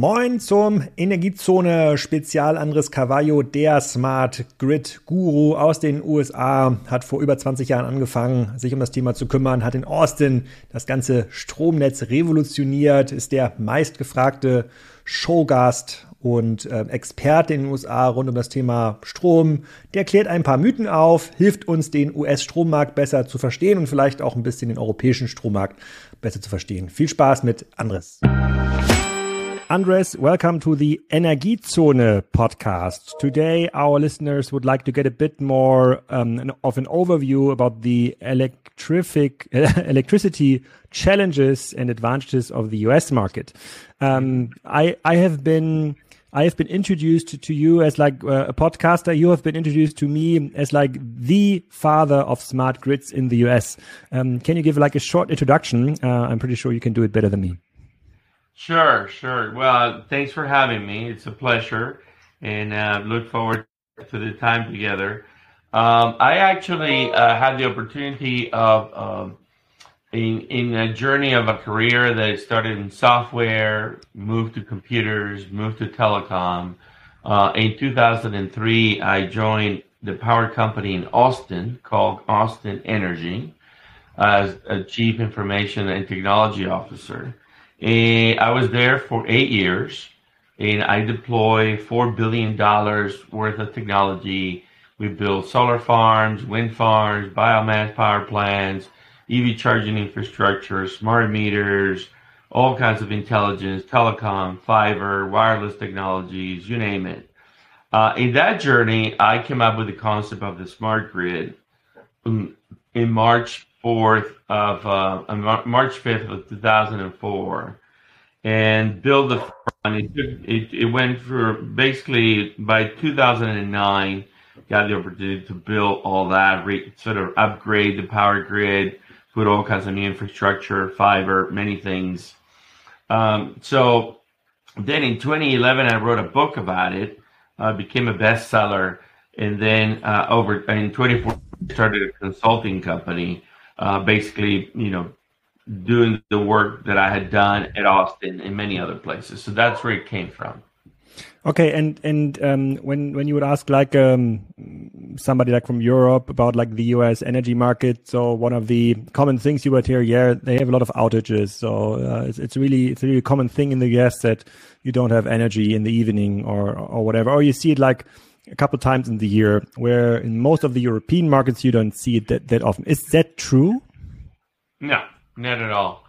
Moin zum Energiezone-Spezial. Andres Carvalho, der Smart Grid Guru aus den USA, hat vor über 20 Jahren angefangen, sich um das Thema zu kümmern, hat in Austin das ganze Stromnetz revolutioniert, ist der meistgefragte Showgast und äh, Experte in den USA rund um das Thema Strom. Der klärt ein paar Mythen auf, hilft uns, den US-Strommarkt besser zu verstehen und vielleicht auch ein bisschen den europäischen Strommarkt besser zu verstehen. Viel Spaß mit Andres. Andres, welcome to the Energiezone podcast. Today, our listeners would like to get a bit more um, of an overview about the electrific electricity challenges and advantages of the US market. Um, I, I have been I have been introduced to, you as like uh, a podcaster. You have been introduced to me as like the father of smart grids in the US. Um, can you give like a short introduction? Uh, I'm pretty sure you can do it better than me. Sure, sure. Well, thanks for having me. It's a pleasure, and uh, look forward to the time together. Um, I actually uh, had the opportunity of um, in in a journey of a career that started in software, moved to computers, moved to telecom. Uh, in 2003, I joined the power company in Austin called Austin Energy as a chief information and technology officer. And I was there for eight years, and I deployed four billion dollars worth of technology. We built solar farms, wind farms, biomass power plants, EV charging infrastructure, smart meters, all kinds of intelligence, telecom, fiber, wireless technologies, you name it. Uh, in that journey, I came up with the concept of the smart grid in March 4th of uh, March 5th of 2004 and build the fund. It, it, it went for basically by 2009 got the opportunity to build all that, re, sort of upgrade the power grid, put all kinds of new infrastructure, fiber, many things. Um, so then in 2011, I wrote a book about it, uh, became a bestseller, and then uh, over in 2014 started a consulting company uh, basically, you know, doing the work that I had done at Austin and many other places. So that's where it came from. Okay, and and um, when when you would ask like um, somebody like from Europe about like the U.S. energy market, so one of the common things you would hear, yeah, they have a lot of outages. So uh, it's, it's really it's a really common thing in the U.S. that you don't have energy in the evening or or whatever, or you see it like a couple times in the year, where in most of the European markets you don't see it that, that often. Is that true? No, not at all.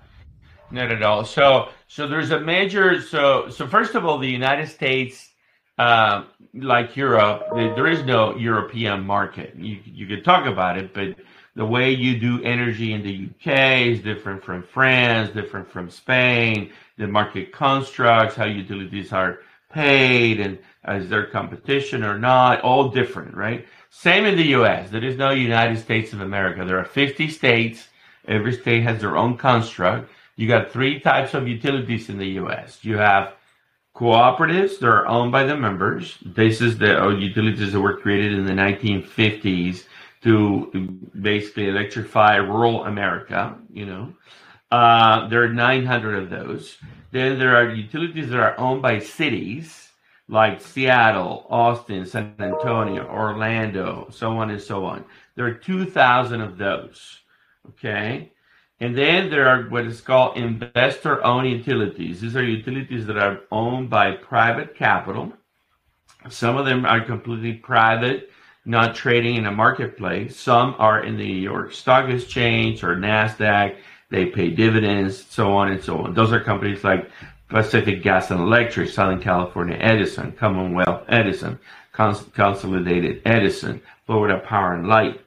Not at all. So, so there's a major. So, so first of all, the United States, uh, like Europe, there is no European market. You you could talk about it, but the way you do energy in the UK is different from France, different from Spain. The market constructs, how utilities are paid and is their competition or not, all different, right? Same in the US. There is no United States of America. There are 50 states. Every state has their own construct. You got three types of utilities in the US. You have cooperatives that are owned by the members. This is the uh, utilities that were created in the 1950s to basically electrify rural America, you know. Uh, there are 900 of those. Then there are utilities that are owned by cities like Seattle, Austin, San Antonio, Orlando, so on and so on. There are 2,000 of those. Okay. And then there are what is called investor owned utilities. These are utilities that are owned by private capital. Some of them are completely private, not trading in a marketplace. Some are in the New York Stock Exchange or NASDAQ they pay dividends, so on and so on. Those are companies like Pacific Gas and Electric, Southern California Edison, Commonwealth Edison, Cons- Consolidated Edison, Florida Power and Light,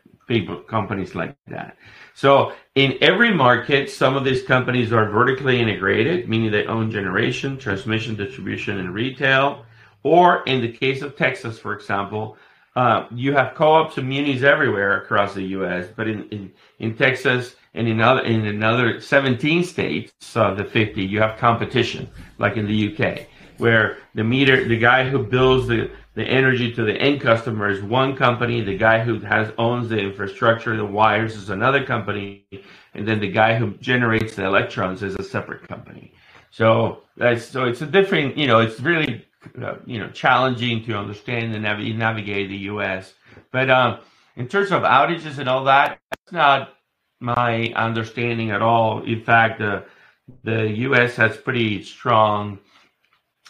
companies like that. So in every market, some of these companies are vertically integrated, meaning they own generation, transmission, distribution, and retail. Or in the case of Texas, for example, uh, you have co-ops and munis everywhere across the U.S., but in, in, in Texas, and in other in another 17 states of the 50 you have competition like in the UK where the meter the guy who builds the the energy to the end customer is one company the guy who has owns the infrastructure the wires is another company and then the guy who generates the electrons is a separate company So that's so it's a different, you know, it's really uh, you know challenging to understand and nav- navigate the U.S. But um, in terms of outages and all that, that's not my understanding at all. In fact, the the U.S. has pretty strong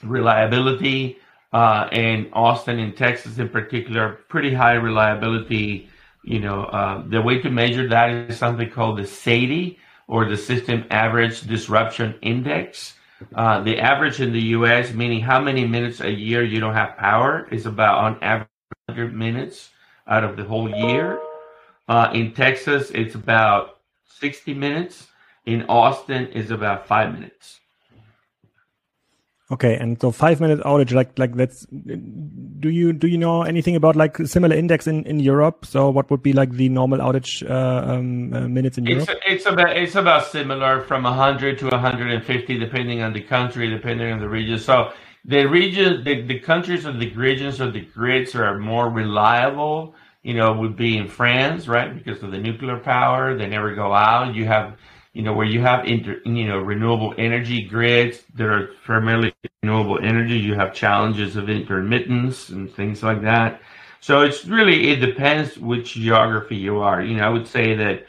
reliability, uh, and Austin and Texas in particular, pretty high reliability. You know, uh, the way to measure that is something called the SAIDI or the System Average Disruption Index. Uh, the average in the U.S., meaning how many minutes a year you don't have power, is about on average 100 minutes out of the whole year. Uh, in Texas, it's about 60 minutes. In Austin, is about five minutes. Okay, and so five minute outage, like like that's. Do you do you know anything about like similar index in in Europe? So what would be like the normal outage uh, um, uh, minutes in it's, Europe? It's about it's about similar from 100 to 150, depending on the country, depending on the region. So the region, the, the countries or the regions or the grids are more reliable. You know, would be in France, right? Because of the nuclear power, they never go out. You have you know, where you have inter, you know renewable energy grids that are primarily renewable energy, you have challenges of intermittence and things like that. So it's really it depends which geography you are. You know, I would say that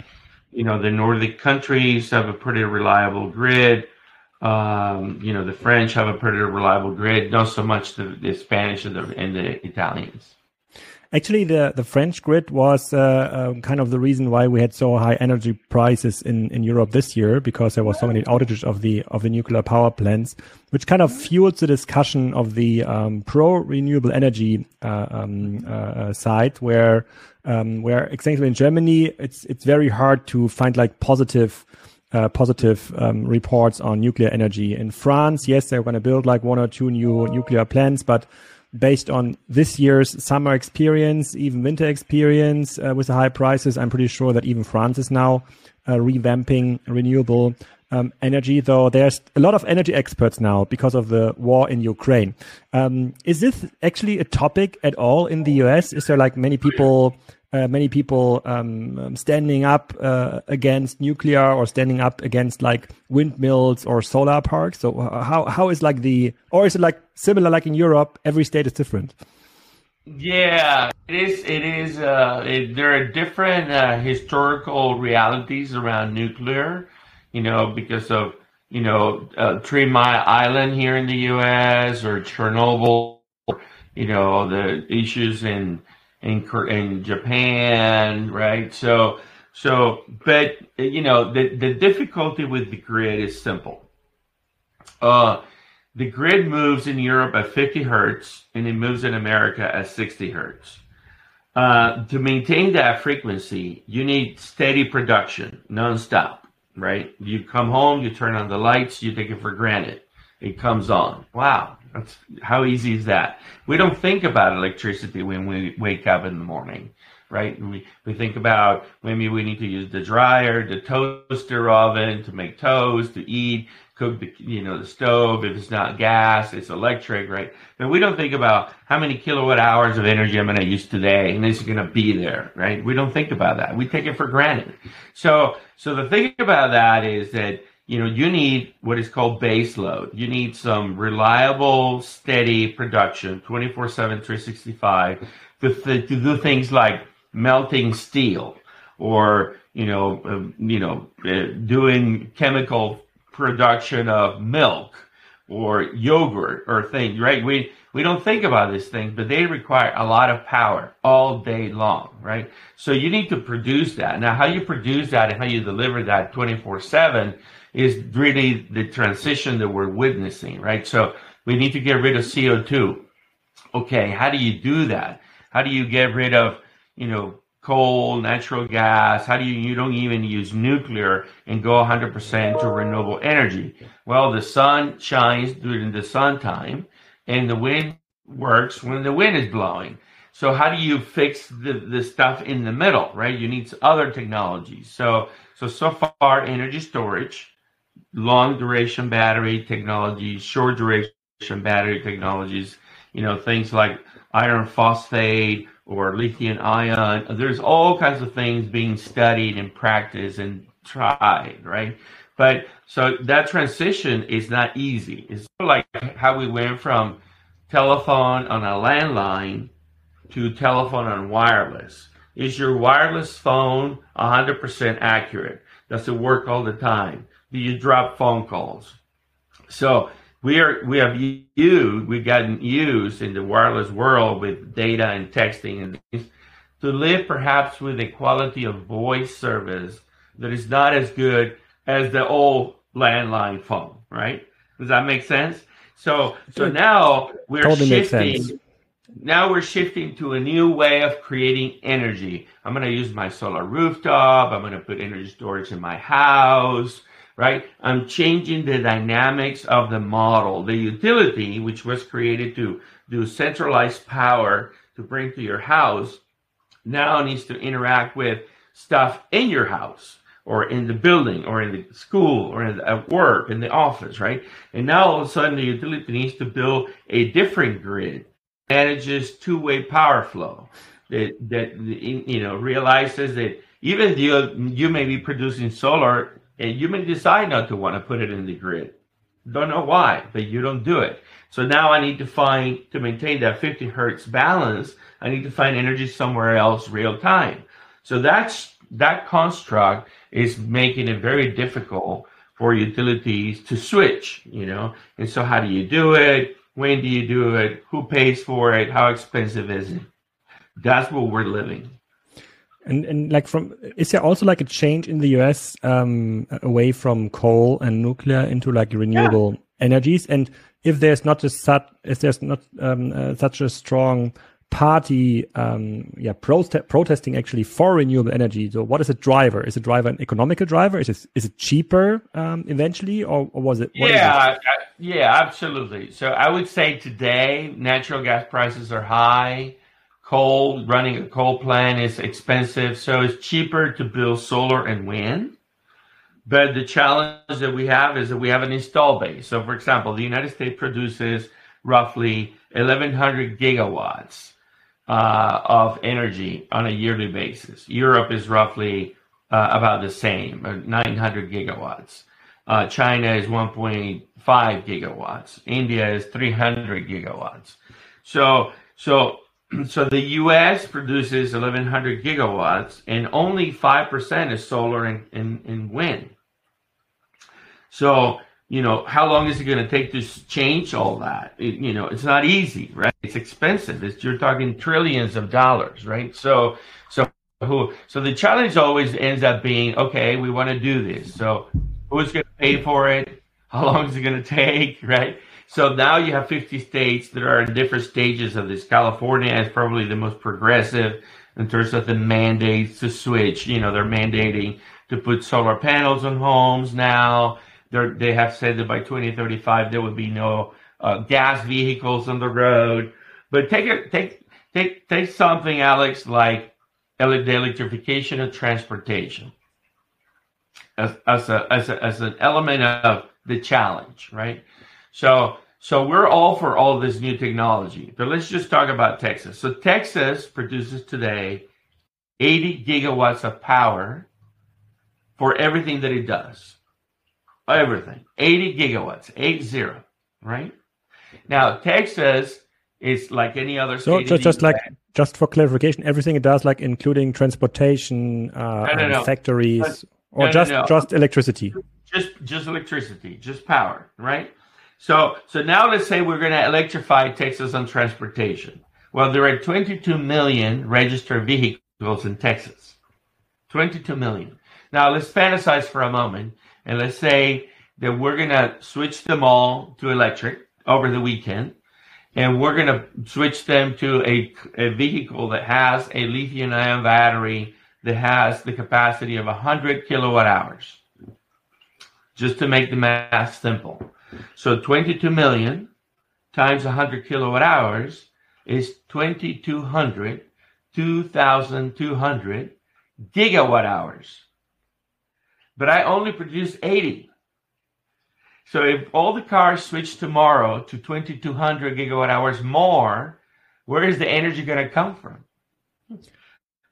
you know the Nordic countries have a pretty reliable grid. Um, you know, the French have a pretty reliable grid. Not so much the, the Spanish and the, and the Italians. Actually, the, the French grid was uh, uh, kind of the reason why we had so high energy prices in, in Europe this year because there were so many outages of the of the nuclear power plants, which kind of fueled the discussion of the um, pro renewable energy uh, um, uh, side, where um, where exactly in Germany it's it's very hard to find like positive. Uh, positive um, reports on nuclear energy in France. Yes, they're going to build like one or two new nuclear plants, but based on this year's summer experience, even winter experience uh, with the high prices, I'm pretty sure that even France is now uh, revamping renewable um, energy, though there's a lot of energy experts now because of the war in Ukraine. Um, is this actually a topic at all in the US? Is there like many people uh, many people um, um, standing up uh, against nuclear or standing up against like windmills or solar parks. So uh, how how is like the or is it like similar like in Europe? Every state is different. Yeah, it is. It is. Uh, it, there are different uh, historical realities around nuclear. You know, because of you know uh, Three Mile Island here in the U.S. or Chernobyl. You know the issues in in in Japan, right? So so, but you know, the the difficulty with the grid is simple. Uh, the grid moves in Europe at 50 hertz, and it moves in America at 60 hertz. Uh, to maintain that frequency, you need steady production, nonstop, right? You come home, you turn on the lights, you take it for granted. It comes on. Wow, that's, how easy is that? We don't think about electricity when we wake up in the morning, right? We, we think about maybe we need to use the dryer, the toaster oven to make toast, to eat, cook the, you know, the stove. If it's not gas, it's electric, right? But we don't think about how many kilowatt hours of energy I'm going to use today and it's going to be there, right? We don't think about that. We take it for granted. So, so the thing about that is that you know, you need what is called base load. You need some reliable, steady production, 24 7, 365, to, th- to do things like melting steel or, you know, uh, you know, uh, doing chemical production of milk or yogurt or things, right? We, we don't think about these things, but they require a lot of power all day long, right? So you need to produce that. Now, how you produce that and how you deliver that 24 7 is really the transition that we're witnessing, right? So we need to get rid of CO2. Okay, how do you do that? How do you get rid of, you know, coal, natural gas? How do you, you don't even use nuclear and go 100% to renewable energy? Well, the sun shines during the sun time and the wind works when the wind is blowing. So how do you fix the, the stuff in the middle, right? You need other technologies. So, so, so far energy storage, long duration battery technologies, short duration battery technologies, you know, things like iron phosphate or lithium ion. There's all kinds of things being studied and practiced and tried, right? But so that transition is not easy. It's like how we went from telephone on a landline to telephone on wireless. Is your wireless phone 100% accurate? Does it work all the time? Do you drop phone calls? So we are we have used we've gotten used in the wireless world with data and texting and things to live perhaps with a quality of voice service that is not as good as the old landline phone, right? Does that make sense? So so now we're totally shifting now we're shifting to a new way of creating energy. I'm going to use my solar rooftop. I'm going to put energy storage in my house, right? I'm changing the dynamics of the model. The utility, which was created to do centralized power to bring to your house, now needs to interact with stuff in your house or in the building or in the school or the, at work in the office, right? And now all of a sudden the utility needs to build a different grid manages two-way power flow that that you know realizes that even you you may be producing solar and you may decide not to want to put it in the grid. Don't know why but you don't do it. So now i need to find to maintain that 50 hertz balance i need to find energy somewhere else real time. So that's that construct is making it very difficult for utilities to switch you know and so how do you do it when do you do it? Who pays for it? How expensive is it? That's what we're living. And and like from is there also like a change in the US um, away from coal and nuclear into like renewable yeah. energies? And if there's not just such if there's not um, uh, such a strong party um, yeah prote- protesting actually for renewable energy. So what is a driver? Is a driver an economical driver? Is it is it cheaper um, eventually or, or, was it yeah it? yeah absolutely. So i would say today natural gas prices are high. Coal running a coal plant is expensive so it's cheaper to build solar and wind. But the challenge that we have is that we have an install base. So for example the united states produces roughly 1100 gigawatts uh, of energy on a yearly basis. Europe is roughly uh, about the same, uh, 900 gigawatts. Uh, China is 1.5 gigawatts. India is 300 gigawatts. So, so, so the U.S. produces 1,100 gigawatts, and only five percent is solar and, and, and wind. So you know, how long is it going to take to change all that? It, you know, it's not easy, right? It's expensive. It's, you're talking trillions of dollars, right? So, so who, so the challenge always ends up being, okay, we want to do this. So who's going to pay for it? How long is it going to take, right? So now you have 50 states that are in different stages of this. California is probably the most progressive in terms of the mandates to switch. You know, they're mandating to put solar panels on homes now they have said that by 2035 there will be no uh, gas vehicles on the road. But take it, take take take something, Alex, like the electrification of transportation as, as a as a, as an element of the challenge, right? So so we're all for all this new technology, but let's just talk about Texas. So Texas produces today 80 gigawatts of power for everything that it does everything. 80 gigawatts, eight zero, right? Now, Texas is like any other so just, just like just for clarification everything it does like including transportation uh, no, no, no. factories or just just electricity. Just just electricity just power right? So so now let's say we're going to electrify texas on transportation. Well there are 22 million registered vehicles in texas. 22 million. Now let's fantasize for a moment and let's say that we're going to switch them all to electric over the weekend. And we're going to switch them to a, a vehicle that has a lithium ion battery that has the capacity of 100 kilowatt hours. Just to make the math simple. So 22 million times 100 kilowatt hours is 2200 2200 gigawatt hours but I only produce 80. So if all the cars switch tomorrow to 2200 gigawatt hours more, where is the energy going to come from?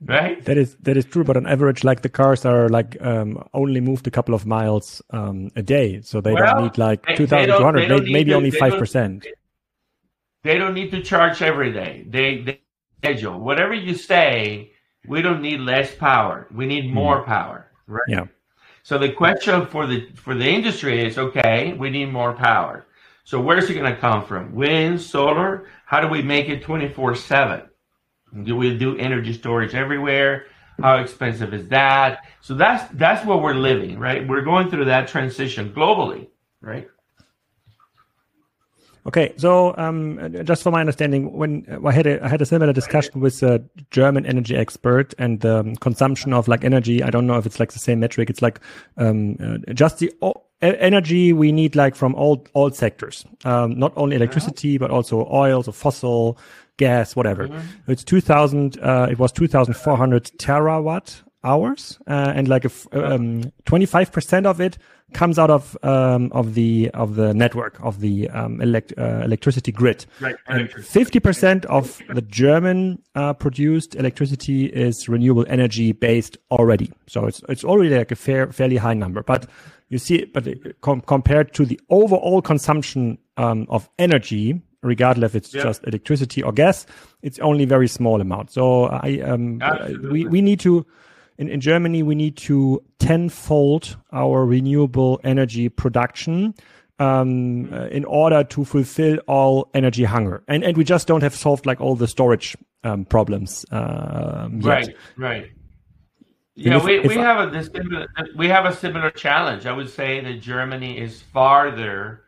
right? That is that is true, but on average, like the cars are like um, only moved a couple of miles um, a day, so they well, don't need like two thousand two hundred, maybe, to, only five percent. They don't need to charge every day. They, they schedule whatever you say. We don't need less power. We need hmm. more mm. power, right? Yeah. So the question for the for the industry is okay, we need more power. So where's it going to come from? Wind, solar? How do we make it 24/7? Do we do energy storage everywhere? How expensive is that? So that's that's what we're living, right? We're going through that transition globally, right? Okay, so um, just for my understanding, when uh, I had a, I had a similar discussion with a German energy expert and the um, consumption of like energy. I don't know if it's like the same metric. It's like um, uh, just the energy we need like from all all sectors, um, not only electricity but also oil, so fossil, gas, whatever. Mm-hmm. It's two thousand. Uh, it was two thousand four hundred terawatt hours, uh, and like um, twenty five percent of it comes out of um, of the of the network of the um, elect, uh, electricity grid. Right. Fifty percent of the German uh, produced electricity is renewable energy based already. So it's it's already like a fair fairly high number. But you see, but com- compared to the overall consumption um, of energy, regardless if it's yeah. just electricity or gas, it's only very small amount. So I um, we we need to in, in Germany, we need to tenfold our renewable energy production um, uh, in order to fulfill all energy hunger. And, and we just don't have solved like all the storage um, problems. Uh, right, right. Yeah, if, we, we I, have a similar, we have a similar challenge. I would say that Germany is farther.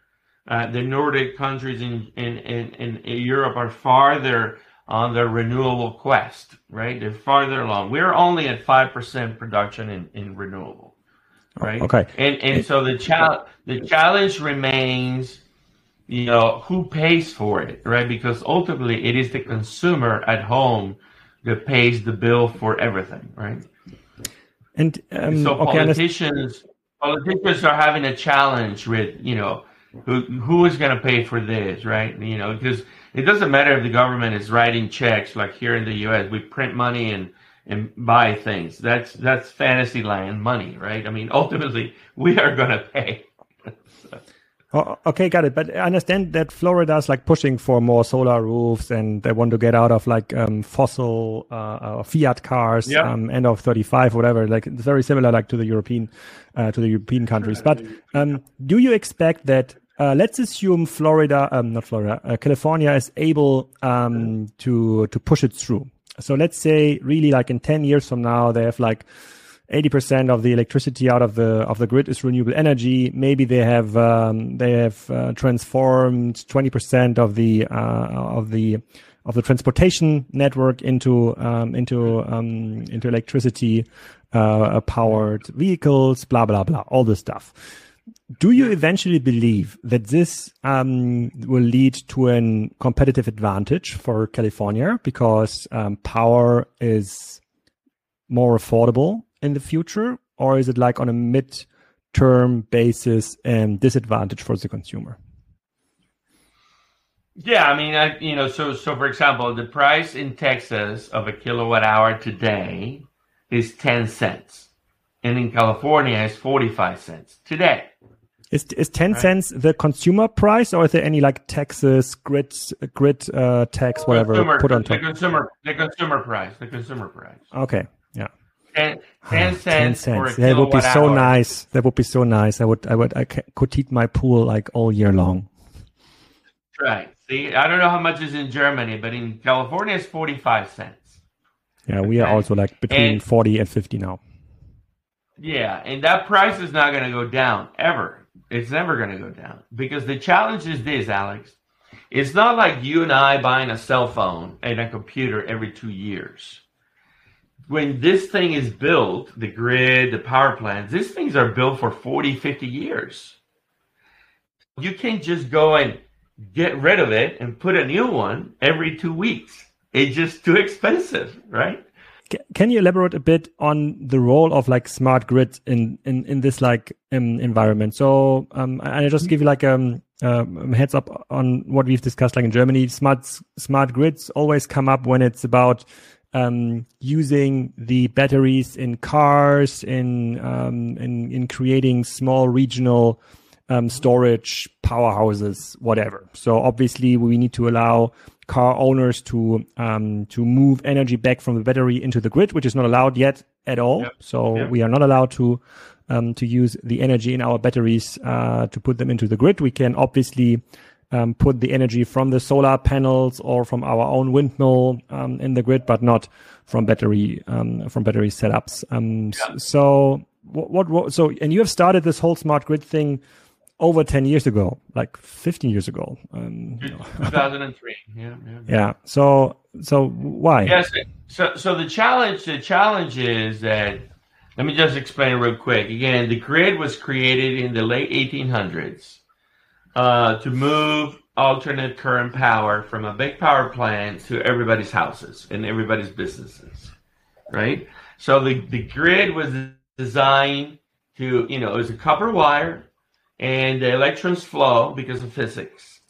Uh, the Nordic countries in, in, in, in Europe are farther on their renewable quest, right? They're farther along. We're only at 5% production in, in renewable, right? Okay. And, and so the, challenge the challenge remains, you know, who pays for it, right? Because ultimately it is the consumer at home that pays the bill for everything, right? And um, so politicians, politicians are having a challenge with, you know, who who is going to pay for this, right? You know, because it doesn't matter if the government is writing checks like here in the U.S. We print money and and buy things. That's that's fantasy land money, right? I mean, ultimately we are going to pay. Oh, okay, got it. But I understand that Florida is like pushing for more solar roofs, and they want to get out of like um, fossil uh, uh, Fiat cars, yep. um, end of thirty five, whatever. Like it's very similar, like to the European, uh, to the European countries. But um, do you expect that uh, let's assume Florida, um, not Florida, uh, California is able um, to to push it through. So let's say really like in ten years from now, they have like eighty percent of the electricity out of the of the grid is renewable energy. Maybe they have um, they have uh, transformed twenty percent of the uh, of the of the transportation network into um, into um, into electricity uh, powered vehicles. Blah blah blah. All this stuff do you eventually believe that this um, will lead to a competitive advantage for California because um, power is more affordable in the future, or is it like on a mid-term basis and disadvantage for the consumer? Yeah, I mean, I, you know, so so for example, the price in Texas of a kilowatt hour today is ten cents, and in California is forty five cents today. Is is ten cents the consumer price, or is there any like taxes, grid grid uh, tax, whatever consumer, put on top? The consumer, the consumer price, the consumer price. Okay, yeah. 10, 10 cents. 10 cents. That would be so hour. nice. That would be so nice. I would, I would, I could heat my pool like all year long. Right. See, I don't know how much is in Germany, but in California it's 45 cents. Yeah, we okay. are also like between and, 40 and 50 now. Yeah, and that price is not going to go down ever. It's never going to go down because the challenge is this, Alex. It's not like you and I buying a cell phone and a computer every two years. When this thing is built, the grid, the power plants, these things are built for 40, 50 years. You can't just go and get rid of it and put a new one every two weeks. It's just too expensive, right? Can you elaborate a bit on the role of like smart grid in in in this like um, environment? So um i just give you like um, um heads up on what we've discussed like in germany smart smart grids always come up when it's about um, using the batteries in cars, in um, in, in creating small regional um, storage powerhouses, whatever. So obviously, we need to allow car owners to um, to move energy back from the battery into the grid, which is not allowed yet at all. Yep. So yep. we are not allowed to um, to use the energy in our batteries uh, to put them into the grid. We can obviously um, put the energy from the solar panels or from our own windmill um, in the grid, but not from battery um, from battery setups. Um, yeah. So what, what, what so and you have started this whole smart grid thing over 10 years ago, like 15 years ago. Um, 2003. yeah, yeah. Yeah. So, so why? Yes. So, so the challenge, the challenge is that, let me just explain real quick. Again, the grid was created in the late 1800s uh, to move alternate current power from a big power plant to everybody's houses and everybody's businesses, right? So the, the grid was designed to, you know, it was a copper wire and the electrons flow because of physics.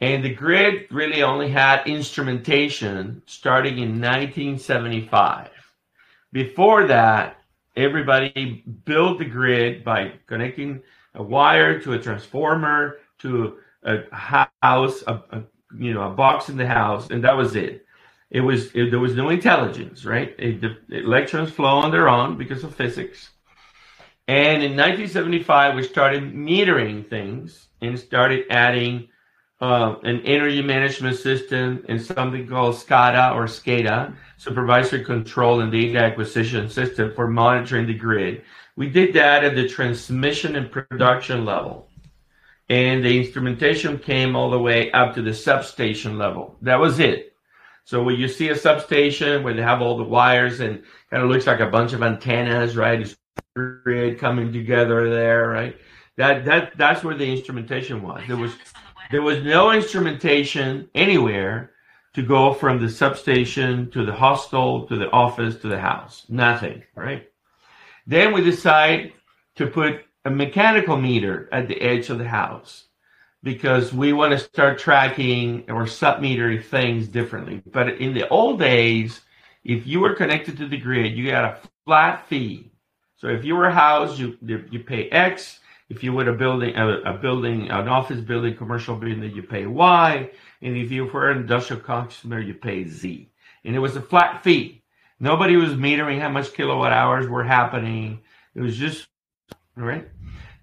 And the grid really only had instrumentation starting in 1975. Before that, everybody built the grid by connecting a wire to a transformer to a house, a, a you know, a box in the house, and that was it. It was it, there was no intelligence, right? It, the electrons flow on their own because of physics and in 1975, we started metering things and started adding uh, an energy management system and something called SCADA or SCADA, Supervisory Control and Data Acquisition System for monitoring the grid. We did that at the transmission and production level. And the instrumentation came all the way up to the substation level. That was it. So when you see a substation where they have all the wires and kind of looks like a bunch of antennas, right? It's grid coming together there, right? That that that's where the instrumentation was. There was there was no instrumentation anywhere to go from the substation to the hostel to the office to the house. Nothing, right? Then we decide to put a mechanical meter at the edge of the house because we want to start tracking or submetering things differently. But in the old days, if you were connected to the grid, you got a flat fee so if you were a house, you you pay X. If you were a building, a, a building, an office building, commercial building, you pay Y. And if you were an industrial customer, you pay Z. And it was a flat fee. Nobody was metering how much kilowatt hours were happening. It was just right.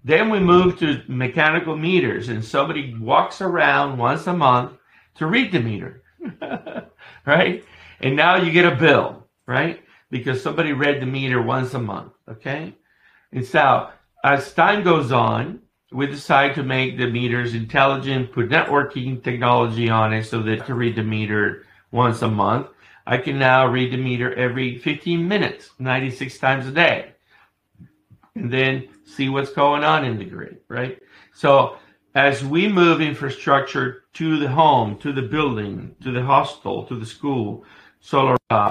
Then we moved to mechanical meters, and somebody walks around once a month to read the meter, right? And now you get a bill, right? Because somebody read the meter once a month. Okay? And so as time goes on, we decide to make the meters intelligent, put networking technology on it so that I can read the meter once a month. I can now read the meter every 15 minutes, 96 times a day, and then see what's going on in the grid, right? So as we move infrastructure to the home, to the building, to the hostel, to the school, solar uh,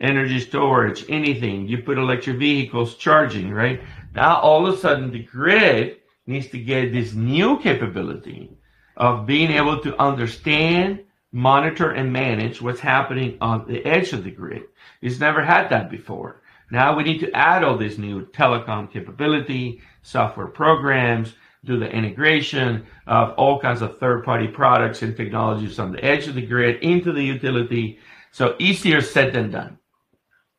energy storage, anything. You put electric vehicles charging, right? Now all of a sudden the grid needs to get this new capability of being able to understand, monitor, and manage what's happening on the edge of the grid. It's never had that before. Now we need to add all this new telecom capability, software programs, do the integration of all kinds of third-party products and technologies on the edge of the grid into the utility. So easier said than done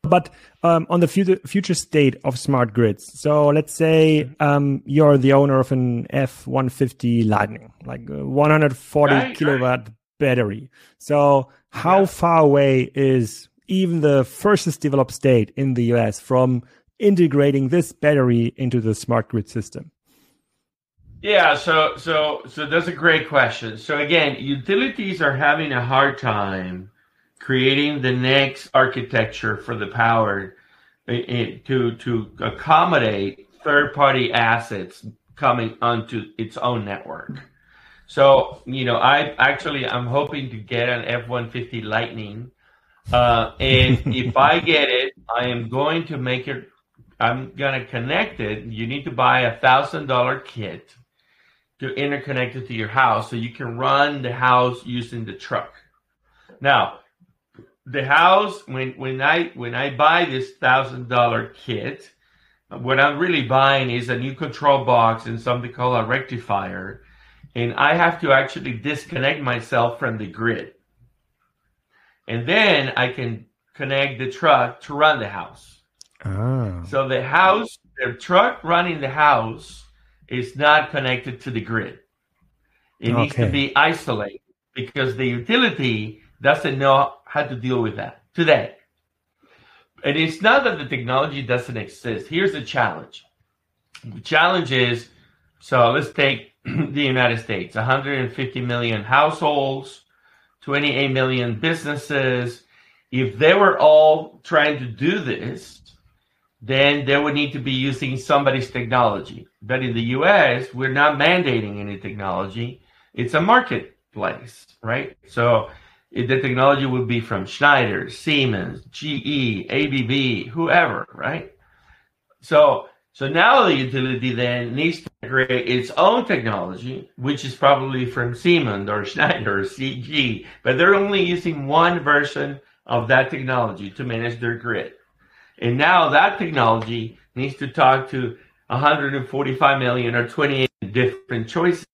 but um, on the future future state of smart grids. So let's say um, you're the owner of an F150 Lightning, like 140 right, kilowatt right. battery. So how yeah. far away is even the first developed state in the US from integrating this battery into the smart grid system? Yeah, so so so that's a great question. So again, utilities are having a hard time creating the next architecture for the power eh, eh, to to accommodate third party assets coming onto its own network. So you know, I actually I'm hoping to get an F-150 Lightning, uh, and if I get it, I am going to make it. I'm gonna connect it. You need to buy a thousand dollar kit to interconnect it to your house, so you can run the house using the truck. Now, the house when when I when I buy this thousand dollar kit, what I'm really buying is a new control box and something called a rectifier, and I have to actually disconnect myself from the grid, and then I can connect the truck to run the house. Ah. So the house, the truck running the house is not connected to the grid. It needs to be isolated because the utility doesn't know how to deal with that today. And it's not that the technology doesn't exist. Here's the challenge. The challenge is so let's take the United States 150 million households, 28 million businesses. If they were all trying to do this, then they would need to be using somebody's technology. But in the US, we're not mandating any technology. It's a marketplace, right? So the technology would be from Schneider, Siemens, GE, ABB, whoever, right? So so now the utility then needs to create its own technology, which is probably from Siemens or Schneider or CG, but they're only using one version of that technology to manage their grid. And now that technology needs to talk to 145 million or 28 different choices.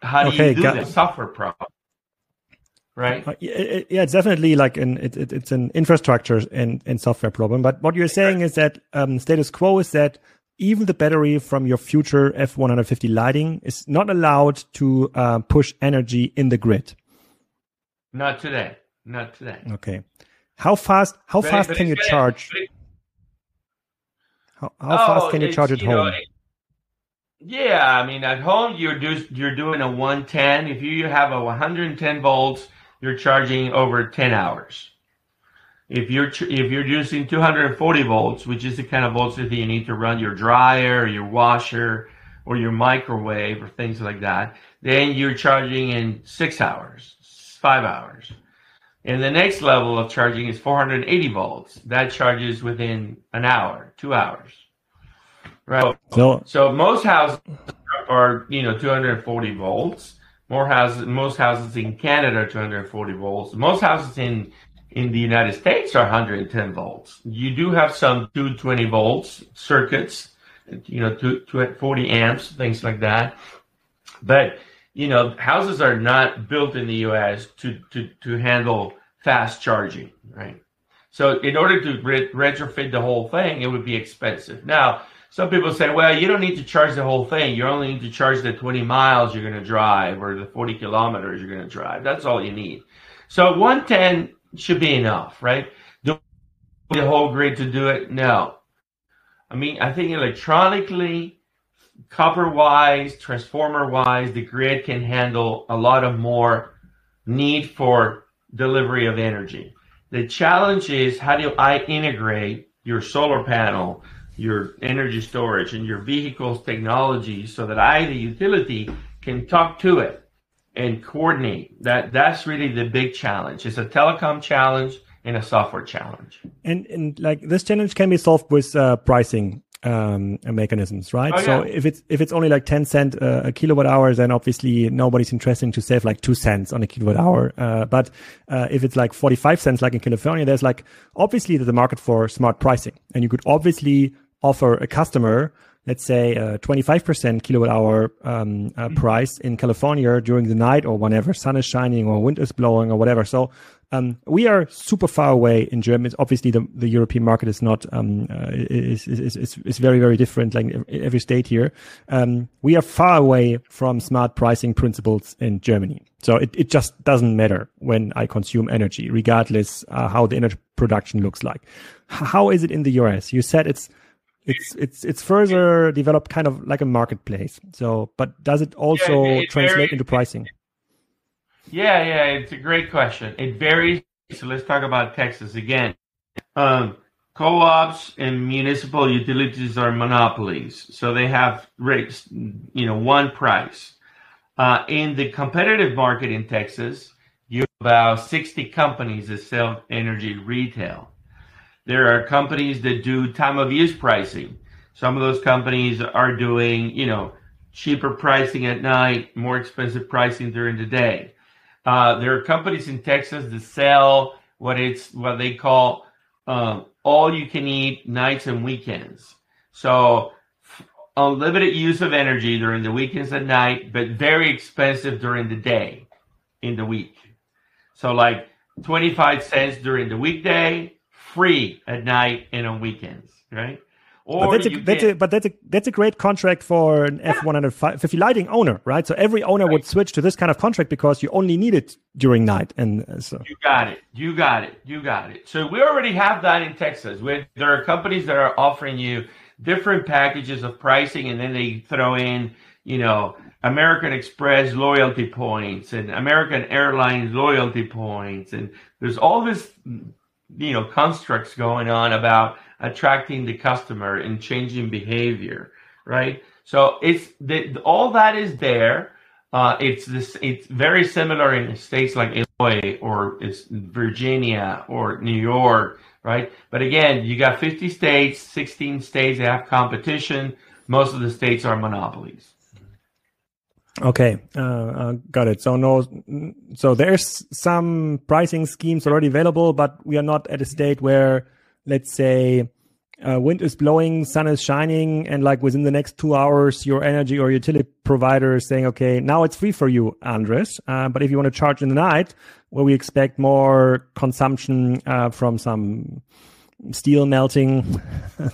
How do Okay, you do got- that software problem? Right? Uh, yeah, it's definitely like an it, it, it's an infrastructure and, and software problem. But what you're saying is that um, status quo is that even the battery from your future F150 Lightning is not allowed to uh, push energy in the grid. Not today. Not today. Okay. How fast? How But- fast but can you charge? How, how fast Oh, can you charge at you know, home? it- yeah, I mean, at home you're do, you're doing a 110. If you have a 110 volts, you're charging over 10 hours. If you're if you're using 240 volts, which is the kind of voltage that you need to run your dryer, or your washer, or your microwave, or things like that, then you're charging in six hours, five hours. And the next level of charging is 480 volts. That charges within an hour, two hours. Right. So So most houses are, you know, 240 volts. More houses, most houses in Canada are 240 volts. Most houses in in the United States are 110 volts. You do have some 220 volts circuits, you know, two, two, 40 amps, things like that. But you know, houses are not built in the U.S. to to to handle fast charging, right? So in order to re- retrofit the whole thing, it would be expensive. Now, some people say, well, you don't need to charge the whole thing. You only need to charge the 20 miles you're going to drive or the 40 kilometers you're going to drive. That's all you need. So 110 should be enough, right? Do the whole grid to do it? No. I mean, I think electronically, copper wise, transformer wise, the grid can handle a lot of more need for delivery of energy. The challenge is how do I integrate your solar panel, your energy storage, and your vehicle's technology so that I, the utility, can talk to it and coordinate. That that's really the big challenge. It's a telecom challenge and a software challenge. and and like this challenge can be solved with uh, pricing um, mechanisms, right? Oh, So if it's if it's only like ten cent uh, a kilowatt hour, then obviously nobody's interested to save like two cents on a kilowatt hour. Uh, but uh, if it's like forty five cents, like in California, there's like obviously there's a market for smart pricing, and you could obviously offer a customer. Let's say a 25% kilowatt hour um, uh, price in California during the night or whenever sun is shining or wind is blowing or whatever. So um, we are super far away in Germany. Obviously, the, the European market is not um, uh, is, is, is, is very very different. Like every state here, um, we are far away from smart pricing principles in Germany. So it, it just doesn't matter when I consume energy, regardless uh, how the energy production looks like. How is it in the US? You said it's it's it's it's further developed kind of like a marketplace. So, but does it also it translate varies. into pricing? Yeah, yeah, it's a great question. It varies. So let's talk about Texas again. Um, co-ops and municipal utilities are monopolies, so they have rates, you know, one price. Uh, in the competitive market in Texas, you have about 60 companies that sell energy retail. There are companies that do time of use pricing. Some of those companies are doing, you know, cheaper pricing at night, more expensive pricing during the day. Uh, there are companies in Texas that sell what it's what they call um, all you can eat nights and weekends. So unlimited use of energy during the weekends at night, but very expensive during the day in the week. So like 25 cents during the weekday, free at night and on weekends, right? Or but that's, a, that's, a, but that's a that's a great contract for an F one hundred fifty Lightning owner, right? So every owner right. would switch to this kind of contract because you only need it during night, and uh, so you got it, you got it, you got it. So we already have that in Texas. Where there are companies that are offering you different packages of pricing, and then they throw in, you know, American Express loyalty points and American Airlines loyalty points, and there's all this, you know, constructs going on about attracting the customer and changing behavior, right? So it's the, all that is there. Uh, it's this. It's very similar in states like Illinois or it's Virginia or New York, right? But again, you got 50 states, 16 states that have competition. Most of the states are monopolies. Okay, uh, uh, got it. So no, so there's some pricing schemes already available, but we are not at a state where, let's say, uh, wind is blowing, sun is shining, and like within the next two hours, your energy or utility provider is saying, okay, now it's free for you, Andres. Uh, but if you want to charge in the night, where we expect more consumption uh, from some steel melting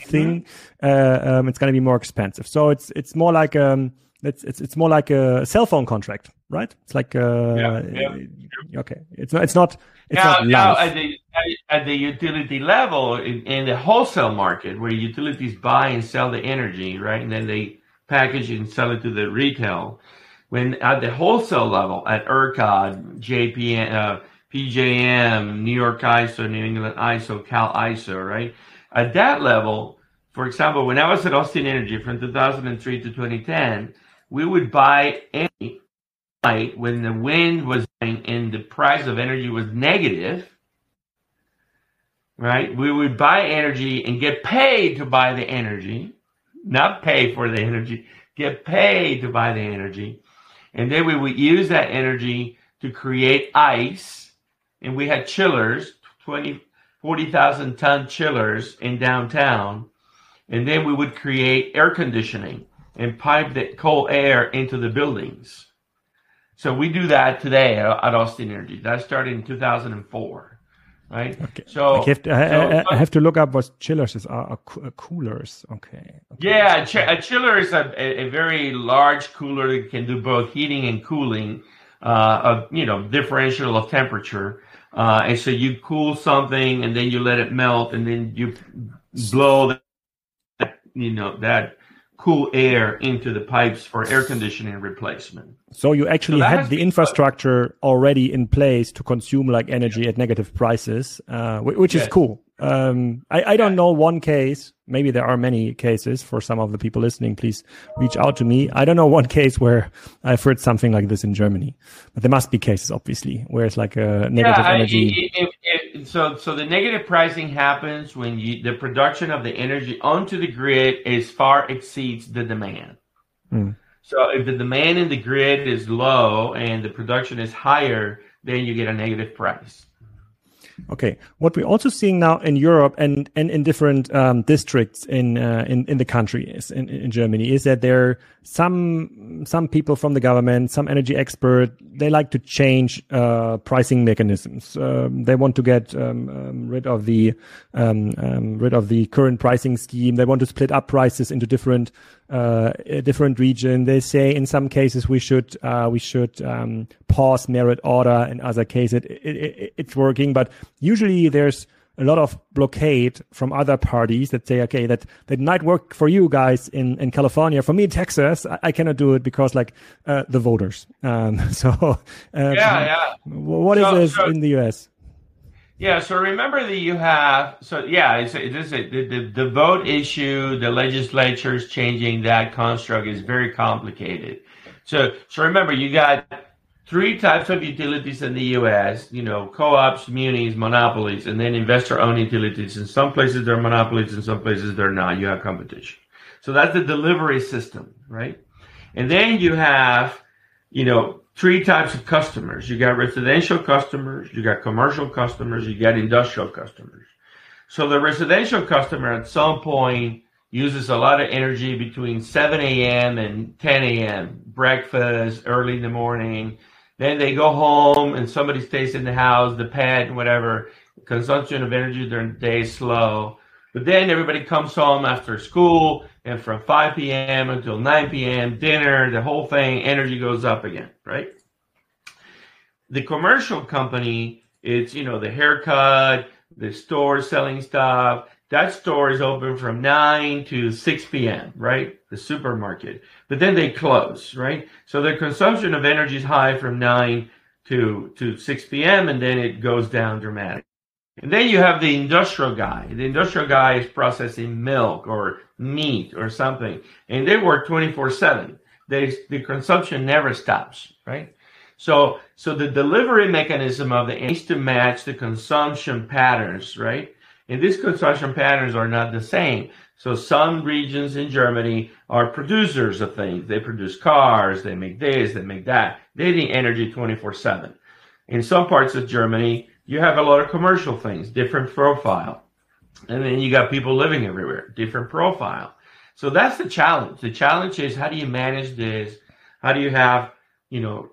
thing, mm-hmm. uh, um, it's going to be more expensive. So it's it's more like um, it's it's it's more like a cell phone contract, right? It's like uh, yeah, yeah. okay, it's not it's not it's now, not now at the at the utility level in, in, the wholesale market where utilities buy and sell the energy, right, and then they package it and sell it to the retail. When at the wholesale level, at ERCOT, JPM, uh, PJM, New York ISO, New England ISO, Cal ISO, right? At that level, for example, when I was at Austin Energy from 2003 to 2010, we would buy any when the wind was and the price of energy was negative, right? We would buy energy and get paid to buy the energy, not pay for the energy, get paid to buy the energy. And then we would use that energy to create ice. And we had chillers, 20, 40,000 ton chillers in downtown. And then we would create air conditioning and pipe the cold air into the buildings. So we do that today at, Austin Energy. That started in 2004, right? Okay. So I have to, I, so, I have to look up what chillers is, are, are coolers. Okay. okay. Yeah, a, chiller is a, a, very large cooler that can do both heating and cooling, uh, of, you know, differential of temperature. Uh, and so you cool something and then you let it melt and then you blow that, you know, that cool air into the pipes for air conditioning replacement. So you actually so had the infrastructure already in place to consume like energy at negative prices, uh, which yes. is cool. Um, I, I don't yeah. know one case. Maybe there are many cases for some of the people listening. Please reach out to me. I don't know one case where I've heard something like this in Germany, but there must be cases, obviously, where it's like a negative yeah, energy. It, it, it, so, so the negative pricing happens when you, the production of the energy onto the grid is far exceeds the demand. Mm. So if the demand in the grid is low and the production is higher, then you get a negative price. Okay. What we're also seeing now in Europe and, and in different um, districts in, uh, in in the country is in, in Germany is that there are some some people from the government, some energy expert, they like to change uh, pricing mechanisms. Um, they want to get um, um rid of the um, um, rid of the current pricing scheme. They want to split up prices into different uh, a different region. They say in some cases we should uh, we should um, pause merit order. In other cases, it, it, it, it's working, but usually there's a lot of blockade from other parties that say, okay, that that might work for you guys in in California. For me, in Texas, I, I cannot do it because like uh, the voters. Um, so uh, yeah, yeah. What so, is this so, in the U.S.? Yeah, so remember that you have so yeah, it's, it is a, the, the vote issue, the legislature is changing that construct is very complicated. So so remember you got three types of utilities in the U.S. You know, co-ops, munis, monopolies, and then investor-owned utilities. In some places they're monopolies, in some places they're not. You have competition. So that's the delivery system, right? And then you have, you know, three types of customers. You got residential customers, you got commercial customers, you got industrial customers. So the residential customer at some point uses a lot of energy between 7 a.m. and 10 a.m. Breakfast, early in the morning. Then they go home and somebody stays in the house, the pet, whatever. Consumption of energy during the day is slow. But then everybody comes home after school, and from 5 p.m. until 9 p.m., dinner, the whole thing, energy goes up again, right? The commercial company, it's, you know, the haircut, the store selling stuff. That store is open from 9 to 6 p.m., right? The supermarket. But then they close, right? So their consumption of energy is high from 9 to, to 6 p.m., and then it goes down dramatically. And then you have the industrial guy. The industrial guy is processing milk or meat or something, and they work 24 7. The consumption never stops, right? So, so the delivery mechanism of the needs to match the consumption patterns, right? And these consumption patterns are not the same. So some regions in Germany are producers of things. They produce cars, they make this, they make that. They need energy 24 7. In some parts of Germany, you have a lot of commercial things, different profile. And then you got people living everywhere, different profile. So that's the challenge. The challenge is how do you manage this? How do you have, you know,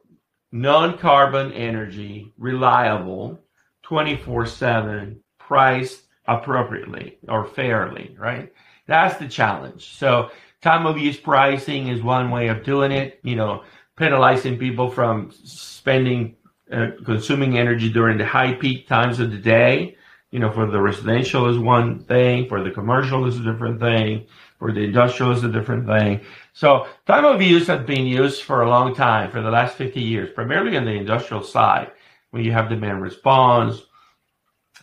non-carbon energy, reliable, 24/7, priced appropriately or fairly, right? That's the challenge. So time of use pricing is one way of doing it, you know, penalizing people from spending uh, consuming energy during the high peak times of the day. You know, for the residential is one thing, for the commercial is a different thing, for the industrial is a different thing. So time of use has been used for a long time, for the last 50 years, primarily on the industrial side, when you have demand response,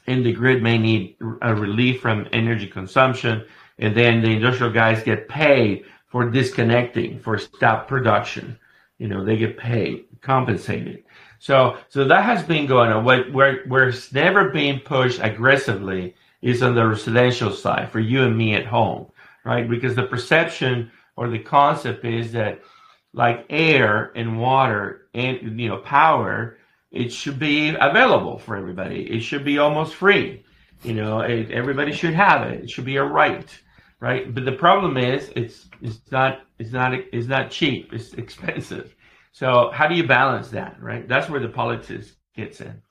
and the grid may need a relief from energy consumption, and then the industrial guys get paid for disconnecting, for stop production. You know, they get paid, compensated. So, so that has been going on. What, where, where it's never been pushed aggressively is on the residential side for you and me at home, right? Because the perception or the concept is that like air and water and, you know, power, it should be available for everybody. It should be almost free. You know, it, everybody should have it. It should be a right, right? But the problem is, it's it's not it's not it's not cheap. It's expensive. So how do you balance that, right? That's where the politics gets in.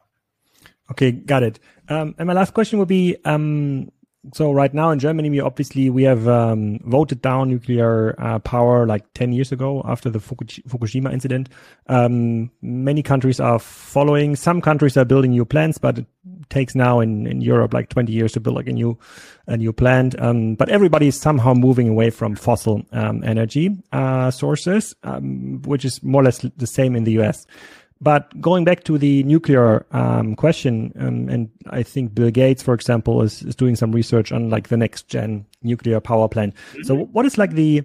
Okay, got it. Um, and my last question would be, um, so right now in Germany, we obviously we have um, voted down nuclear uh, power like 10 years ago after the Fukushima incident. Um, many countries are following. Some countries are building new plants, but it takes now in, in Europe like 20 years to build like a new a new plant. Um, but everybody is somehow moving away from fossil um, energy uh, sources, um, which is more or less the same in the US. But going back to the nuclear um, question, um, and I think Bill Gates, for example, is, is doing some research on like the next gen nuclear power plant. So, what is like the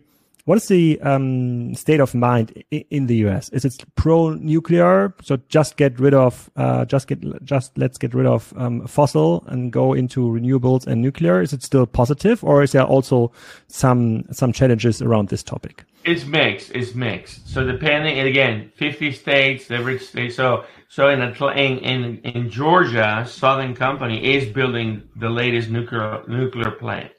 what is the um, state of mind in the US? Is it pro nuclear? So just get rid of, uh, just get, just let's get rid of um, fossil and go into renewables and nuclear. Is it still positive, or is there also some some challenges around this topic? It's mixed. It's mixed. So depending, again, fifty states, every state. So so in, in in Georgia, Southern Company is building the latest nuclear nuclear plant.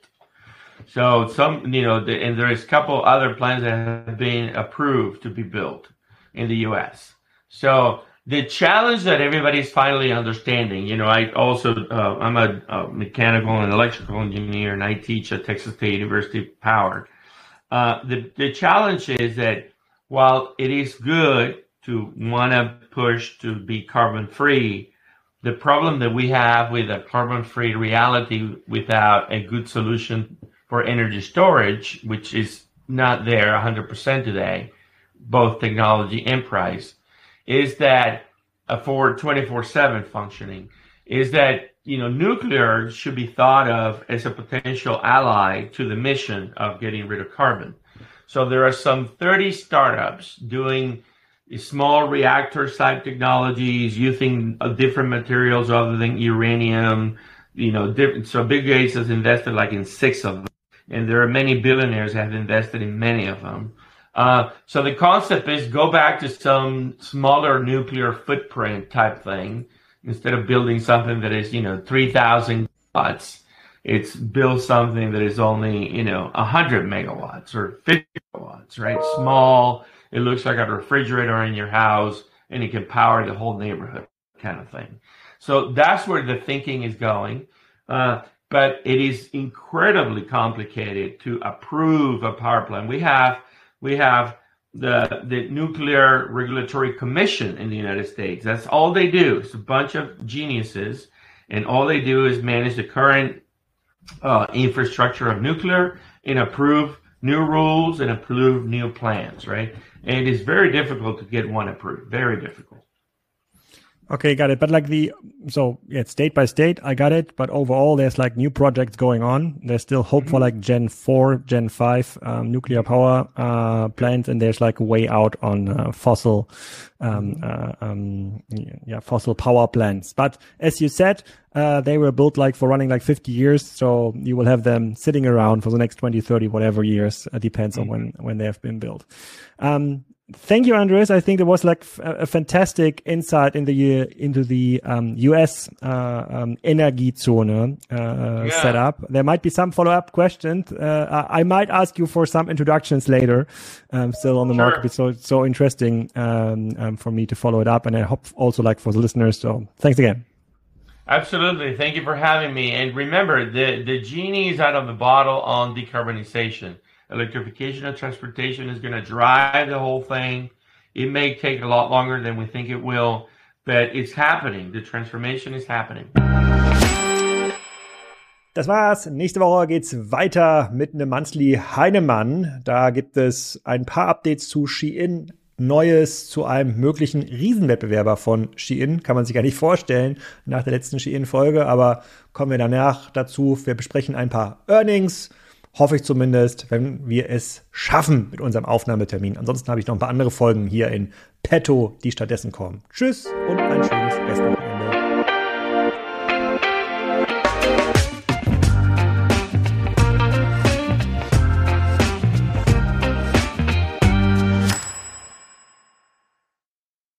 So some, you know, the, and there is a couple other plans that have been approved to be built in the U.S. So the challenge that everybody's finally understanding, you know, I also uh, I'm a, a, mechanical and electrical engineer, and I teach at Texas State University Power. Uh, the the challenge is that while it is good to want to push to be carbon free, the problem that we have with a carbon free reality without a good solution for energy storage, which is not there 100% today, both technology and price, is that uh, for 24/7 functioning, is that you know nuclear should be thought of as a potential ally to the mission of getting rid of carbon. So there are some 30 startups doing small reactor type technologies using different materials other than uranium. You know, different. So Bill Gates has invested like in six of them and there are many billionaires have invested in many of them. Uh, so the concept is go back to some smaller nuclear footprint type thing instead of building something that is you know 3,000 watts. It's build something that is only you know 100 megawatts or 50 megawatts, right? Small. It looks like a refrigerator in your house, and it can power the whole neighborhood, kind of thing. So that's where the thinking is going. Uh, but it is incredibly complicated to approve a power plant. We have we have the the Nuclear Regulatory Commission in the United States. That's all they do. It's a bunch of geniuses, and all they do is manage the current uh, infrastructure of nuclear and approve new rules and approve new plans. Right, and it is very difficult to get one approved. Very difficult. Okay, got it. But like the so yeah, state by state, I got it. But overall, there's like new projects going on. There's still hope mm-hmm. for like Gen four, Gen five um, nuclear power uh, plants, and there's like way out on uh, fossil, um, mm-hmm. uh, um, yeah, fossil power plants. But as you said, uh, they were built like for running like 50 years, so you will have them sitting around for the next 20, 30, whatever years. Uh, depends mm-hmm. on when when they have been built. Um, thank you, Andres. I think there was like a, fantastic insight in the into the um, U.S. Uh, um, Energiezone uh, yeah. setup. There might be some follow up questions. Uh, I might ask you for some introductions later. Um, still on the sure. market, it's so so interesting um, um, for me to follow it up, and I hope also like for the listeners. So thanks again. Absolutely. Thank you for having me. And remember, the, the genie is out of the bottle on decarbonization electrification of transportation is going to drive the whole thing. It may take a lot longer than we think it will, but it's happening. The transformation is happening. Das war's. Nächste Woche geht's weiter mit einem Monthly Heinemann. Da gibt es ein paar Updates zu Shein, Neues zu einem möglichen Riesenwettbewerber von Shein. Kann man sich gar nicht vorstellen nach der letzten Shein-Folge, aber kommen wir danach dazu. Wir besprechen ein paar Earnings, Hoffe ich zumindest, wenn wir es schaffen mit unserem Aufnahmetermin. Ansonsten habe ich noch ein paar andere Folgen hier in petto, die stattdessen kommen. Tschüss und ein schönes Restwochenende.